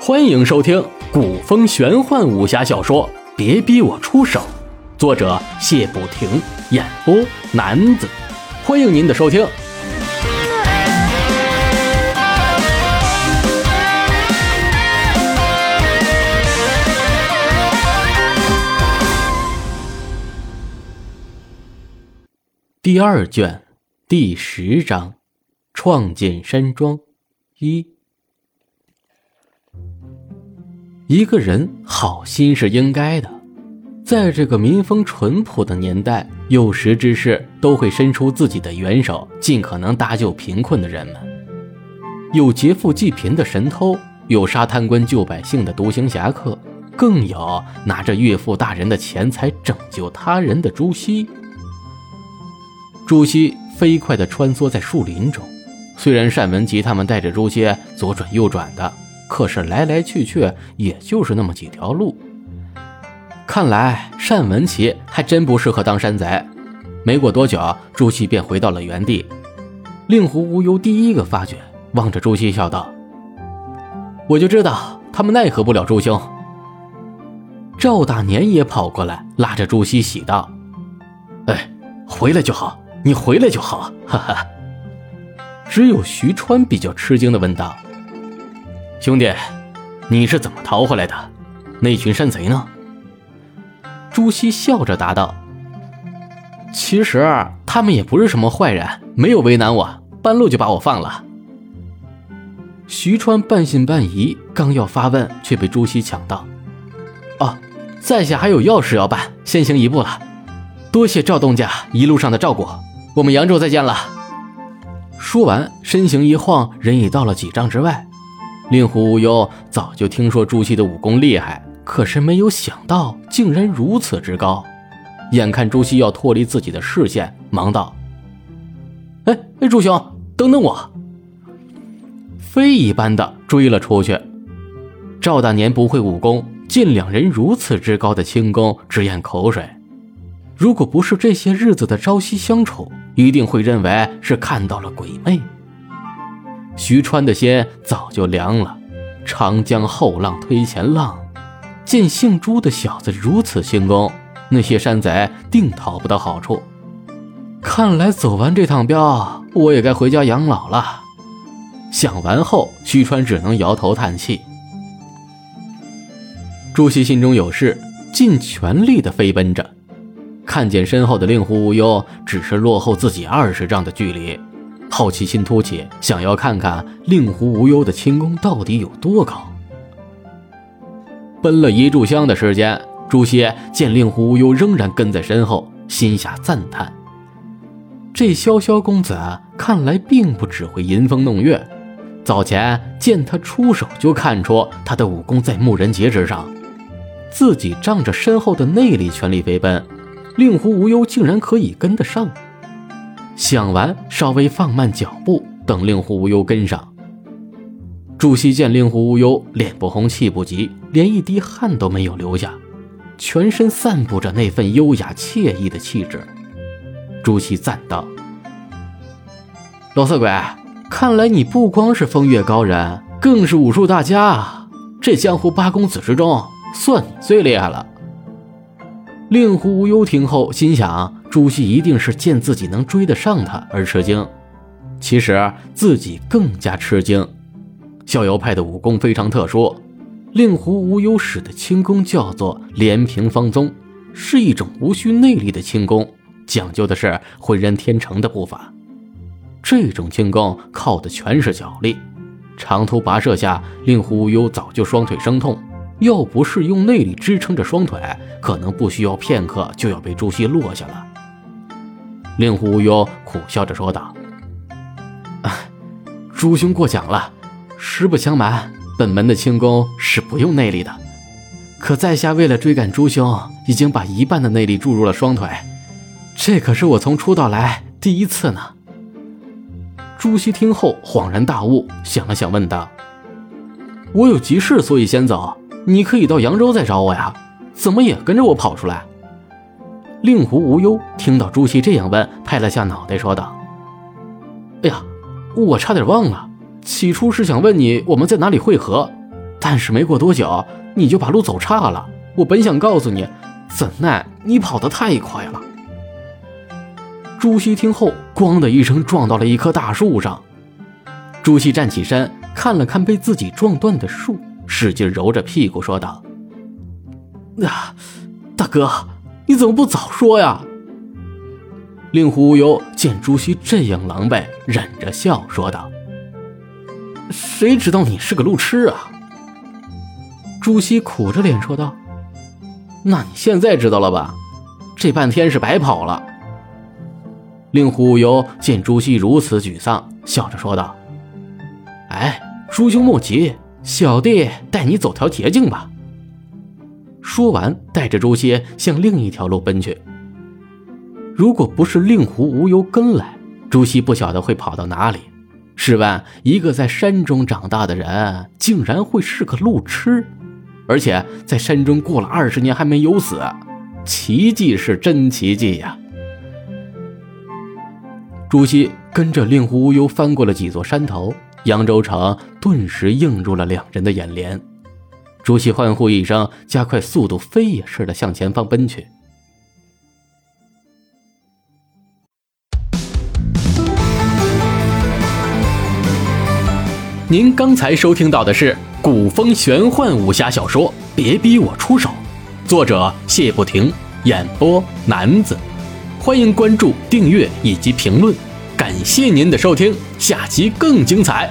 欢迎收听古风玄幻武侠小说《别逼我出手》，作者谢不停，演播男子。欢迎您的收听。第二卷第十章：创建山庄一。一个人好心是应该的，在这个民风淳朴的年代，有识之士都会伸出自己的援手，尽可能搭救贫困的人们。有劫富济贫的神偷，有杀贪官救百姓的独行侠客，更有拿着岳父大人的钱财拯救他人的朱熹。朱熹飞快地穿梭在树林中，虽然单文琪他们带着朱熹左转右转的，可是来来去去也就是那么几条路。看来单文琪还真不适合当山贼。没过多久，朱熹便回到了原地。令狐无忧第一个发觉，望着朱熹笑道：“我就知道他们奈何不了朱兄。”赵大年也跑过来，拉着朱熹喜道：“哎，回来就好。”你回来就好，哈哈。只有徐川比较吃惊的问道：“兄弟，你是怎么逃回来的？那群山贼呢？”朱熹笑着答道：“其实他们也不是什么坏人，没有为难我，半路就把我放了。”徐川半信半疑，刚要发问，却被朱熹抢道：“哦，在下还有要事要办，先行一步了。多谢赵东家一路上的照顾。”我们扬州再见了。说完，身形一晃，人已到了几丈之外。令狐无忧早就听说朱熹的武功厉害，可是没有想到竟然如此之高。眼看朱熹要脱离自己的视线，忙道：“哎哎，朱兄，等等我！”飞一般的追了出去。赵大年不会武功，见两人如此之高的轻功，直咽口水。如果不是这些日子的朝夕相处，一定会认为是看到了鬼魅。徐川的心早就凉了。长江后浪推前浪，见姓朱的小子如此轻功，那些山贼定讨不到好处。看来走完这趟镖，我也该回家养老了。想完后，徐川只能摇头叹气。朱熹心中有事，尽全力的飞奔着。看见身后的令狐无忧，只是落后自己二十丈的距离，好奇心突起，想要看看令狐无忧的轻功到底有多高。奔了一炷香的时间，朱熹见令狐无忧仍然跟在身后，心下赞叹：这潇潇公子看来并不只会吟风弄月。早前见他出手，就看出他的武功在牧人节之上。自己仗着身后的内力，全力飞奔。令狐无忧竟然可以跟得上，想完稍微放慢脚步，等令狐无忧跟上。朱熹见令狐无忧脸不红气不急，连一滴汗都没有流下，全身散布着那份优雅惬意的气质。朱熹赞道：“老色鬼，看来你不光是风月高人，更是武术大家！这江湖八公子之中，算你最厉害了。”令狐无忧听后心想：朱熹一定是见自己能追得上他而吃惊。其实自己更加吃惊。逍遥派的武功非常特殊，令狐无忧使的轻功叫做连平方宗，是一种无需内力的轻功，讲究的是浑然天成的步伐。这种轻功靠的全是脚力，长途跋涉下，令狐无忧早就双腿生痛。要不是用内力支撑着双腿，可能不需要片刻就要被朱熹落下了。令狐无忧苦笑着说道：“朱兄过奖了。实不相瞒，本门的轻功是不用内力的。可在下为了追赶朱兄，已经把一半的内力注入了双腿。这可是我从出道来第一次呢。”朱熹听后恍然大悟，想了想问道：“我有急事，所以先走。”你可以到扬州再找我呀，怎么也跟着我跑出来？令狐无忧听到朱熹这样问，拍了下脑袋说道：“哎呀，我差点忘了，起初是想问你我们在哪里汇合，但是没过多久你就把路走岔了。我本想告诉你，怎奈你跑得太快了。朱熹听后，咣的一声撞到了一棵大树上。朱熹站起身，看了看被自己撞断的树，使劲揉着屁股说道：“啊，大哥，你怎么不早说呀？”令狐无忧见朱熹这样狼狈，忍着笑说道：“谁知道你是个路痴啊？”朱熹苦着脸说道：“那你现在知道了吧？这半天是白跑了。”令狐无忧见朱熹如此沮丧，笑着说道：“哎，朱兄莫急，小弟带你走条捷径吧。”说完，带着朱熹向另一条路奔去。如果不是令狐无忧跟来，朱熹不晓得会跑到哪里。试问，一个在山中长大的人，竟然会是个路痴，而且在山中过了二十年还没有死，奇迹是真奇迹呀！朱熹跟着令狐无忧翻过了几座山头，扬州城顿时映入了两人的眼帘。朱熹欢呼一声，加快速度，飞也似的向前方奔去。您刚才收听到的是古风玄幻武侠小说《别逼我出手》，作者谢不停，演播男子。欢迎关注、订阅以及评论，感谢您的收听，下期更精彩。